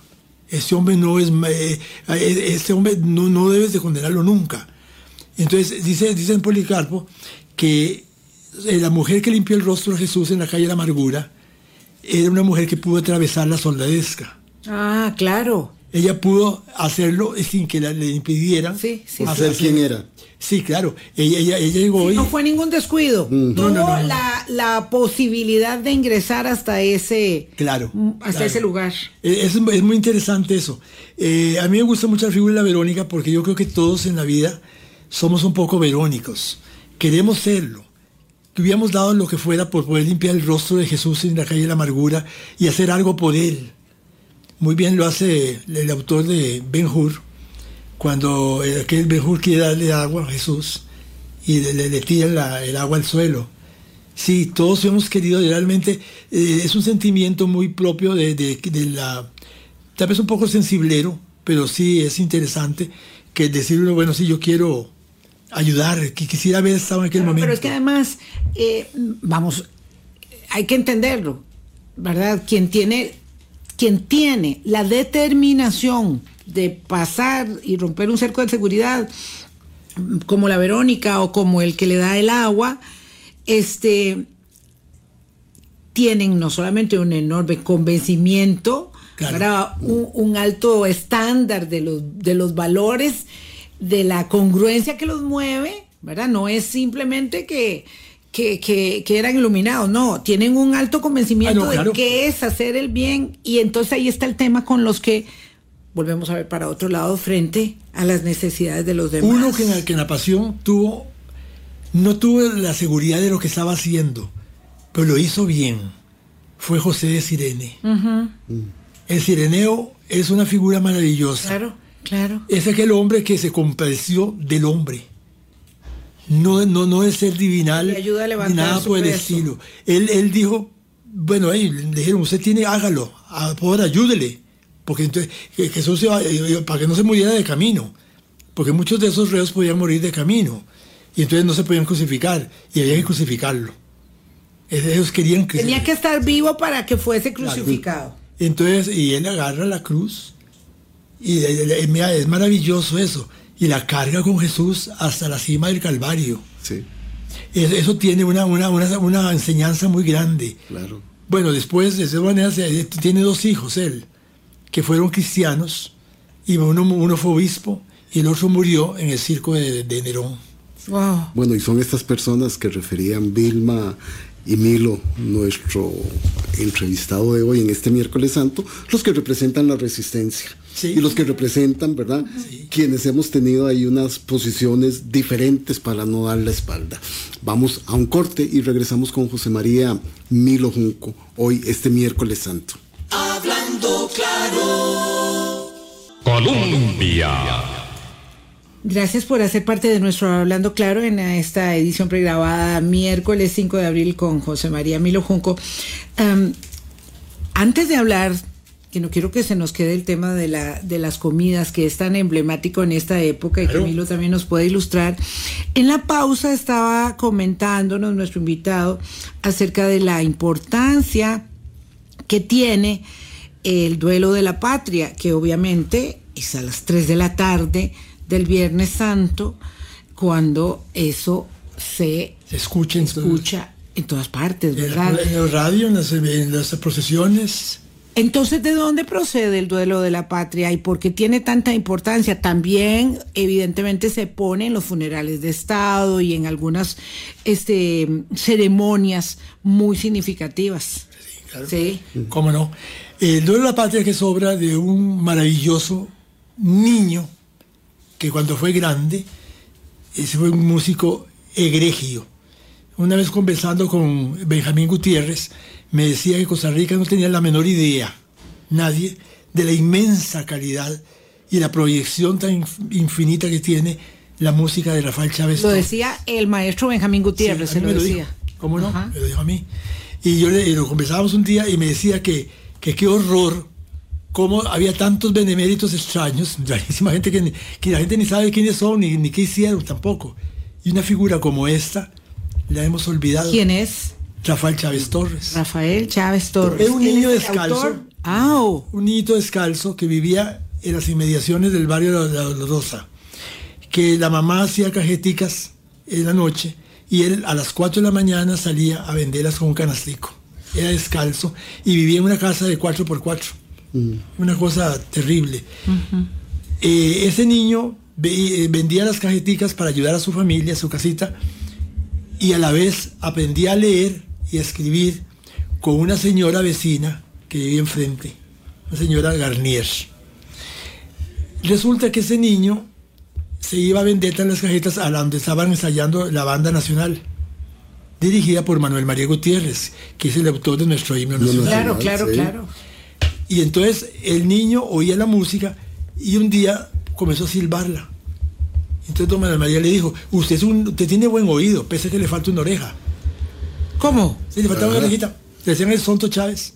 Este hombre no es este hombre no, no debes de condenarlo nunca. Entonces dice, dice en Policarpo que eh, la mujer que limpió el rostro de Jesús en la calle de la amargura era una mujer que pudo atravesar la soldadesca. Ah, claro. Ella pudo hacerlo sin que la- le impidieran. Sí, sí, hacer- ser quien era. Sí, claro. Ella, ella, ella llegó y... No fue ningún descuido. Tuvo No, no, no. La, la posibilidad de ingresar hasta ese, Claro, hasta claro. ese lugar. Eh, Es, es muy interesante eso. Eh, a mí me gusta mucho la figura de la Verónica porque yo creo que todos en la vida somos un poco verónicos. Queremos serlo. Que hubiéramos dado lo que fuera por poder limpiar el rostro de Jesús en la calle de la amargura y hacer algo por él. Muy bien lo hace el, autor de Ben Hur, cuando eh, aquel Ben Hur quiere darle agua a Jesús y le, le- la- el agua al suelo. Sí, todos hemos querido, realmente eh, es un sentimiento muy propio de, de- de la, tal vez un poco sensiblero, pero sí es interesante que decirlo, bueno, sí, yo quiero ayudar, que quisiera haber estado en aquel Pero, momento. pero es que además, eh, vamos, hay que entenderlo, ¿verdad? Quien tiene, quien tiene la determinación de pasar y romper un cerco de seguridad, como la Verónica o como el que le da el agua, este, tienen no solamente un enorme convencimiento. Un, un alto estándar de los, de los valores, de la congruencia que los mueve, ¿verdad? No es simplemente que, que, que- que eran iluminados, no, tienen un alto convencimiento Ah, no, claro. de qué es hacer el bien y entonces ahí está el tema con los que volvemos a ver para otro lado frente a las necesidades de los demás. Uno que en, la, que en la pasión tuvo, no tuvo la seguridad de lo que estaba haciendo, pero lo hizo bien, fue José de Sirene. El sireneo es una figura maravillosa. Claro, claro. Es aquel hombre que se compadeció del hombre. No, no, no es ser divinal Le ayuda a ni nada por el peso. estilo. Él, él dijo, bueno, ahí le dijeron, usted tiene, hágalo, a poder ayúdele. Porque entonces, Jesús se va- eh, para que no se muriera de camino. Porque muchos de esos reos podían morir de camino. Y entonces no se podían crucificar. Y había que crucificarlo. Ellos querían que Tenía que estar vivo para que fuese crucificado. entonces, y él agarra la cruz, y mira, es maravilloso eso, y la carga con Jesús hasta la cima del Calvario. Sí, Es- Eso tiene una, una, una, una enseñanza muy grande. claro. Bueno, después, de esa manera, se- tiene dos hijos él, que fueron cristianos, y uno, uno fue obispo, y el otro murió en el circo de, de Nerón. Wow. Bueno, y son estas personas que referían Vilma y Milo, nuestro entrevistado de hoy en este miércoles santo, los que representan la resistencia. Sí. Y los que representan, ¿verdad? Quienes hemos tenido ahí unas posiciones diferentes para no dar la espalda. Vamos a un corte y regresamos con José María Milo Junco, hoy este miércoles santo. Hablando claro, Colombia. Gracias por hacer parte de nuestro Hablando Claro en esta edición pregrabada miércoles 5 de abril con José María Milo Junco. Antes de hablar, que no quiero que se nos quede el tema de, la, de las comidas, que es tan emblemático en esta época y Claro. que Milo también nos puede ilustrar, en la pausa estaba comentándonos nuestro invitado acerca de la importancia que tiene el duelo de la patria, que obviamente es a las 3 de la tarde del Viernes Santo, cuando eso se Se escucha en todas partes, ¿verdad? en el radio, en las, en las procesiones. Entonces, ¿de dónde procede el duelo de la patria y por qué tiene tanta importancia? También, evidentemente, se pone en los funerales de Estado y en algunas este, ceremonias muy significativas. claro. Sí. ¿Cómo no? El duelo de la patria que es obra de un maravilloso niño que cuando fue grande, ese fue un músico egregio. Una vez conversando con Benjamín Gutiérrez, me decía que Costa Rica no tenía la menor idea, nadie, de la inmensa calidad y la proyección tan inf- infinita que tiene la música de Rafael Chávez. Lo decía el maestro Benjamín Gutiérrez, Sí, se lo me decía. dijo. ¿Cómo no? Ajá. Me lo dijo a mí. Y yo le, lo conversábamos un día y me decía que, que qué horror, cómo había tantos beneméritos extraños, rarísima gente que, que la gente ni sabe quiénes son ni, ni qué hicieron tampoco. Y una figura como esta la hemos olvidado. ¿Quién es? Rafael Chávez Torres. Rafael Chávez Torres. Era un ¿Él niño descalzo. oh. un niñito descalzo que vivía en las inmediaciones del barrio de la Dolorosa, que la mamá hacía cajeticas en la noche y él a las 4 de la mañana salía a venderlas con un canastico. Era descalzo y vivía en una casa de 4x4. Una cosa terrible. Eh, ese niño ve- eh, vendía las cajeticas para ayudar a su familia, a su casita, y a la vez aprendía a leer y a escribir con una señora vecina que vivía enfrente, una señora Garnier. Resulta que ese niño se iba a vender las cajetas a donde estaban ensayando la banda nacional, dirigida por Manuel María Gutiérrez, que es el autor de nuestro himno nacional. Claro, claro, sí. claro. Y entonces el niño oía la música y un día comenzó a silbarla. Entonces don Manuel María le dijo, usted, es un, usted tiene buen oído, pese a que le falta una oreja. ¿Cómo? Sí, le faltaba una orejita. Le decían el Sonto Chávez.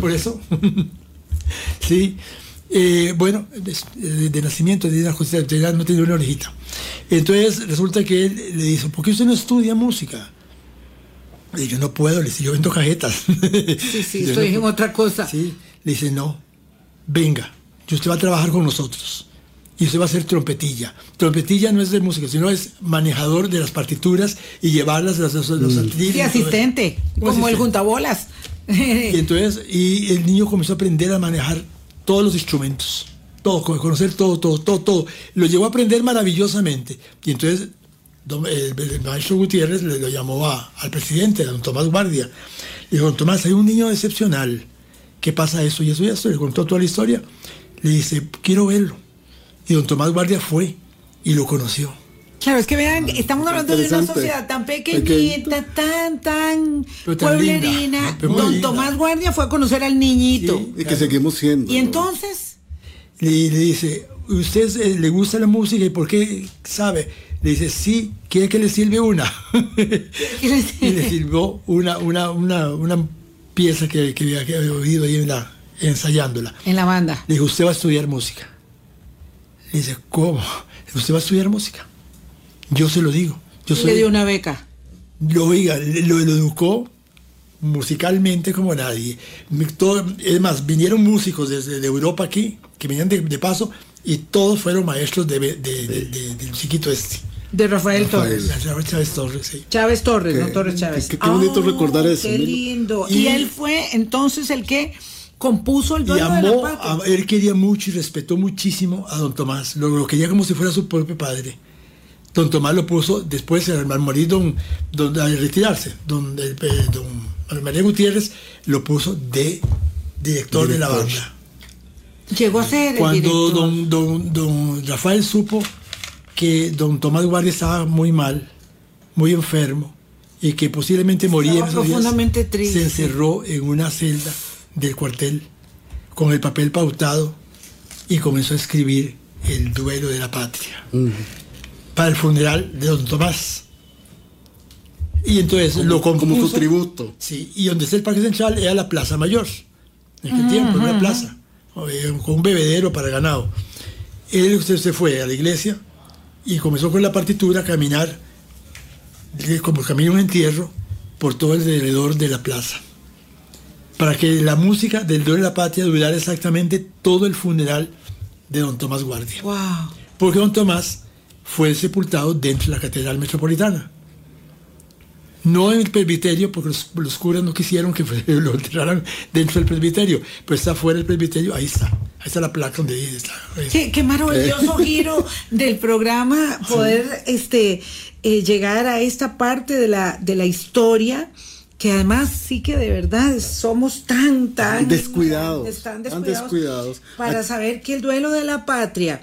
Por eso. sí. Eh, bueno, de, de nacimiento de una José, ya no tenía una orejita. Entonces resulta que él le dice, ¿por qué usted no estudia música? Y yo no puedo, le dice, yo vendo cajetas. Sí, sí, Yo estoy no en otra cosa. Sí, le dice, no, venga, y usted va a trabajar con nosotros. Y usted va a ser trompetilla. Trompetilla no es de música, sino es manejador de las partituras y llevarlas a los, los, artistas y Sí, asistente, como el juntabolas. Y entonces, y el niño comenzó a aprender a manejar todos los instrumentos. Todo, co- conocer todo, todo, todo, todo. Lo llevó a aprender maravillosamente. Y entonces, don- el, el maestro Gutiérrez le lo llamó a- al presidente, a don Tomás Guardia. Le dijo, don Tomás, hay un niño excepcional. ¿Qué pasa eso y eso y eso? Le contó toda la historia. Le dice, quiero verlo. Y don Tomás Guardia fue y lo conoció. Claro, es que vean, estamos hablando de una sociedad tan pequeñita, tan, tan pueblerina. Muy Don linda. Tomás Guardia fue a conocer al niñito. Sí. Y que seguimos siendo. Y entonces, Le, le dice, ¿usted eh, le gusta la música y por qué sabe? Le dice, sí, quiere que le sirve una. y le sirvió una, una, una, una pieza que, que había, que había oído ahí en la, ensayándola. en la banda. Le dijo, usted va a estudiar música. Le dice, ¿cómo? ¿Usted va a estudiar música? Yo se lo digo. Yo Le dio una beca. lo, oiga, lo, lo educó musicalmente como nadie. Todo- es más, vinieron músicos desde de Europa aquí, que venían de, de paso, y todos fueron maestros de, de- de- de- del chiquito este. De Rafael, Rafael. Torres. Chávez Torres, sí. Chávez Torres, Qué- no Torres Chávez. qué- qué bonito Ah, recordar eso, Qué lindo. Y, Y- él fue entonces el que compuso el Y de la amó, patria. a- él quería mucho y respetó muchísimo a don Tomás, lo, lo quería como si fuera su propio padre. Don Tomás lo puso después al morir, don, don- al retirarse, don, el- don María Gutiérrez lo puso de director, de la banda. Llegó a ser el Cuando director. don, don, don Rafael supo que don Tomás Guardia estaba muy mal, muy enfermo, y que posiblemente moría en esos días, profundamente triste. se encerró en una celda del cuartel con el papel pautado y comenzó a escribir el duelo de la patria para el funeral de don Tomás. Y entonces Como- lo como compuso. su tributo. Sí, y donde está el Parque Central era la Plaza Mayor. En aquel tiempo, una plaza, eh, con un bebedero para ganado. Él usted se fue a la iglesia y comenzó con la partitura a caminar, eh, como camino a un entierro, por todo alrededor de la plaza. Para que la música del Duelo de la Patria durara exactamente todo el funeral de don Tomás Guardia. Wow. Porque don Tomás fue sepultado dentro de la Catedral Metropolitana. No en el presbiterio, porque los, los curas no quisieron que lo enterraran dentro del presbiterio, pero está fuera del presbiterio, ahí está. Ahí está la placa donde está. Qué, qué maravilloso giro del programa poder este eh, llegar a esta parte de la, de la historia que además sí que de verdad somos tan tan Descuidados, tan tan descuidados, descuidados. para saber que el duelo de la patria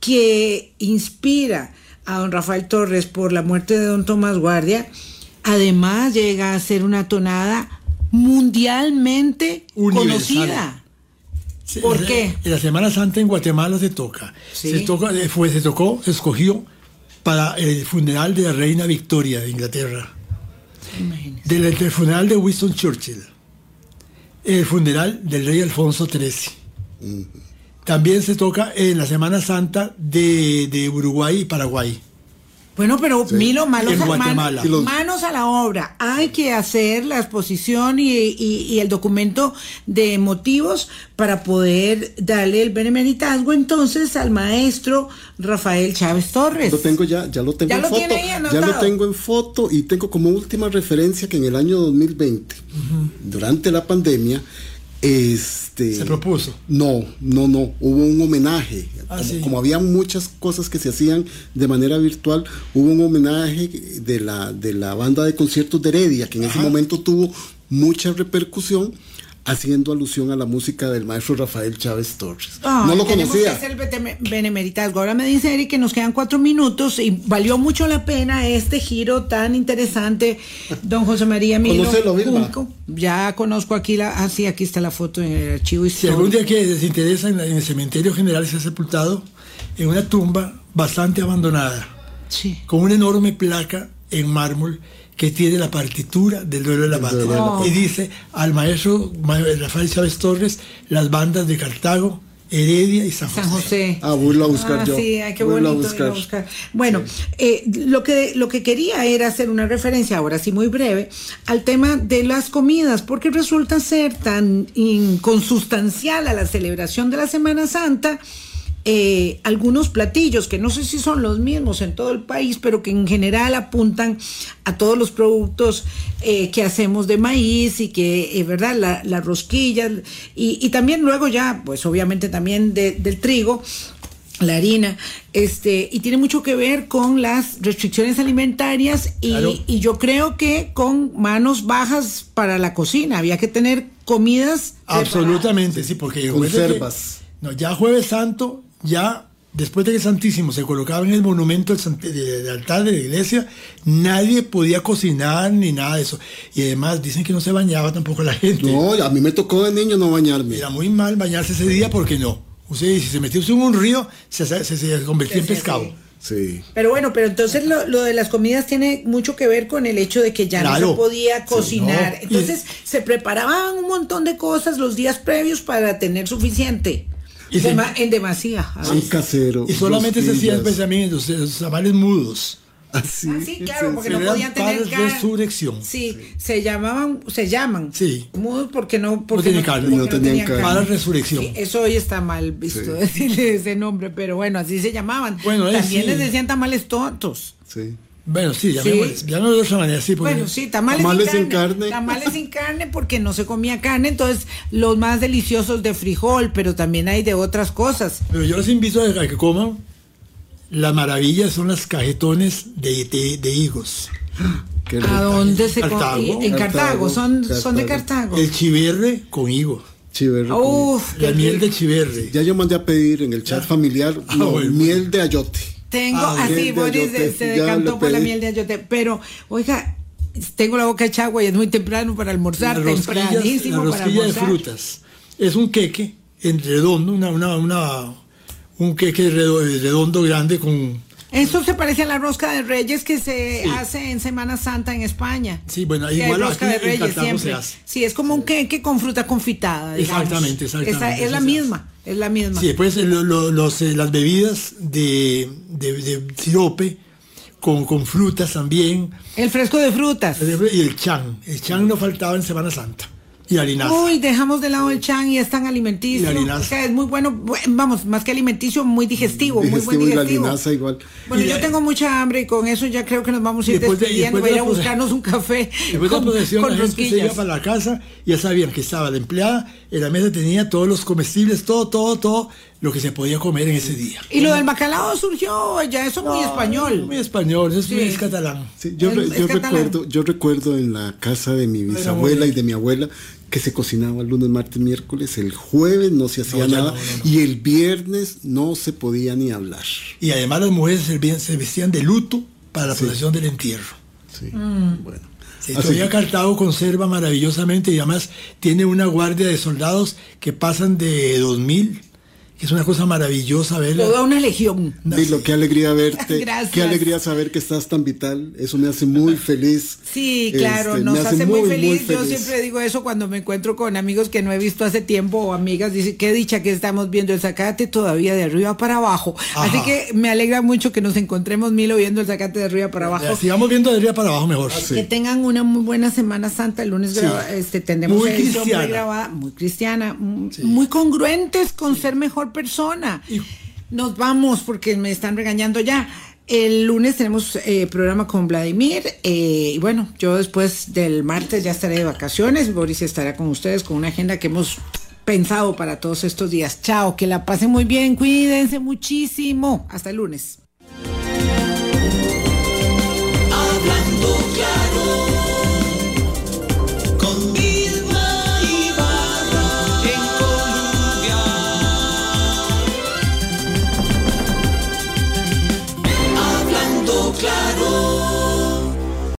que inspira a don Rafael Torres por la muerte de don Tomás Guardia además llega a ser una tonada mundialmente Universal. conocida ¿Por qué? En la Semana Santa en Guatemala se toca. Sí. Se, toca eh, fue, se tocó, se escogió para el funeral de la reina Victoria de Inglaterra. Del, del funeral de Winston Churchill, el funeral del rey Alfonso XIII. También se toca en la Semana Santa de, de Uruguay y Paraguay. Bueno, pero Milo, malos En a- Guatemala. Manos a la obra. Hay que hacer la exposición y, y- y el documento de motivos para poder darle el benemeritazgo entonces al maestro Rafael Chávez Torres. Lo tengo ya, ya lo tengo Ya en lo foto. tiene ahí ya lo tengo en foto y tengo como última referencia que en el año 2020, durante la pandemia, este Se propuso. No, no, no, hubo un homenaje. Ah, como, sí. como había muchas cosas que se hacían de manera virtual, hubo un homenaje de la, de la banda de conciertos de Heredia, que en ese momento tuvo mucha repercusión, haciendo alusión a la música del maestro Rafael Chávez Torres. Ay, no lo tenemos conocía. que hacer benemeritazgo. Ahora me dice Eric que nos quedan cuatro minutos y valió mucho la pena este giro tan interesante, don José María Milo. Conócelo, Vilma. Ya conozco aquí la, ah, sí, aquí está la foto en el archivo Si histórico. algún día que les interesa, en, la- en el cementerio general se ha sepultado en una tumba bastante abandonada, Sí. con una enorme placa en mármol que tiene la partitura del duelo de la patria. Y dice al maestro ma- Rafael Chávez Torres, las bandas de Cartago, Heredia y San José. San José. Ah, voy a buscar Ah, yo. Sí, ay, qué Voy a bonito. buscar. a buscar. Bueno, eh, lo, que, lo que quería era hacer una referencia, ahora sí muy breve, al tema de las comidas, porque resulta ser tan inconsustancial a la celebración de la Semana Santa. Eh, algunos platillos que no sé si son los mismos en todo el país, pero que en general apuntan a todos los productos eh, que hacemos de maíz y que, es verdad, la, la rosquilla y, y también luego ya, pues obviamente también de- del trigo, la harina, este, y tiene mucho que ver con las restricciones alimentarias y, Claro. y yo creo que con manos bajas para la cocina, había que tener comidas Absolutamente, sí, porque Conservas. no, ya Jueves Santo, ya después de que el Santísimo se colocaba en el monumento del, sant- de- del altar de la iglesia, nadie podía cocinar ni nada de eso. Y además dicen que no se bañaba tampoco la gente. No, a mí me tocó de niño no bañarme. Era muy mal bañarse ese día porque no. Usted, si se metió en un río, se, se, se convertía en pescado. sí. Sí. Pero bueno, pero entonces lo, lo de las comidas tiene mucho que ver con el hecho de que ya no se podía Sí, cocinar. Y- Entonces se preparaban un montón de cosas los días previos para tener suficiente. Y se- en demasía. a Pan veces. casero. Y solamente se hacían especialmente los, tamales mudos. Así. Ah, sí, claro, porque sí. no podían tener carne. resurrección. Sí, se llamaban, se llaman. Sí. Mudos porque no, porque tenían carne. porque No tenían carne. Para resurrección. Sí, eso hoy está mal visto decirle ese nombre, pero bueno, así se llamaban. Bueno, También sí. les decían tamales tontos. Sí. Bueno, sí, llamémosles, llamémoslo de otra manera, sí. porque- Bueno, sí, tamales, Tamales sin, sin carne, carne. Tamales sin carne porque no se comía carne, entonces los más deliciosos de frijol, pero también hay de otras cosas. Pero yo los invito a que coman. Las maravillas son las cajetones de, de, de higos. Qué ¿A dónde se? Cartago. En Cartago, Cartago, son, son de Cartago. Cartago. El chiverre con higo. Chiverre. Uf, La miel de chiverre. Ya yo mandé a pedir en el chat familiar no, Ah, bueno. miel de ayote. Tengo, Ah, así, de Boris se, decantó por la miel de ayote, pero, oiga, tengo la boca hecha agua y es muy temprano para almorzar, tempranísimo la para rosquilla de almorzar. frutas. Es un queque en redondo, una, una, una- un queque redo- redondo grande con... Eso se parece a la rosca de reyes que se Sí. hace en Semana Santa en España. Sí, bueno, igual rosca aquí de reyes siempre. Sí, es como un queque con fruta confitada. digamos. Exactamente, exactamente, Esa es la misma, es la misma. Sí, después lo- lo- los, eh, las bebidas de, de, de sirope con, con frutas también. El fresco de frutas. Y el chan. El chan no faltaba en Semana Santa. Y la harinaza. Uy, dejamos de lado el chan y es tan alimenticio. Y. O sea, es muy bueno, bu- vamos, más que alimenticio, muy digestivo, muy buen Digestivo y la digestivo. linaza igual. Bueno, Y yo la- tengo mucha hambre y con eso ya creo que nos vamos a ir Después de- despidiendo. después Voy a de ir a la proce- buscarnos un café Después de la con, procesión, con la gente se iba para la casa ya sabían que estaba la empleada, en la mesa tenía todos los comestibles, todo, todo, todo lo que se podía comer en ese día. Y lo del bacalao surgió ya, eso muy español. Muy español, eso es, Sí. muy- es catalán. Sí, yo, catalán. recuerdo, yo recuerdo en la casa de mi bisabuela y de mi abuela que se cocinaba lunes, martes, miércoles, el jueves no se hacía No, nada no, no, no. y el viernes no se podía ni hablar. Y además las mujeres se vestían, de luto para la procesión del entierro. Sí. Mm. Bueno. Todavía que- Cartago conserva maravillosamente y además tiene una guardia de soldados que pasan de 2000, que es una cosa maravillosa verla. Toda una legión. Dilo, qué alegría verte. Gracias. Qué alegría saber que estás tan vital. Eso me hace muy feliz. Sí, claro, Este, nos hace, muy, feliz. Yo feliz. siempre digo eso cuando me encuentro con amigos que no he visto hace tiempo o amigas. Dice, qué dicha que estamos viendo el zacate todavía de arriba para abajo. Así que me alegra mucho que nos encontremos, Milo, viendo el zacate de arriba para abajo. Si vamos viendo de arriba para abajo mejor. Que tengan una muy buena Semana Santa. El lunes graba- este, tendremos Muy edición cristiana. pregrabada, muy cristiana, muy congruentes con ser mejor persona. Nos vamos porque me están regañando ya. El lunes tenemos eh, programa con Vladimir eh, y bueno, yo después del martes ya estaré de vacaciones. Boris estará con ustedes con una agenda que hemos pensado para todos estos días. Chao, que la pasen muy bien, cuídense muchísimo. Hasta el lunes.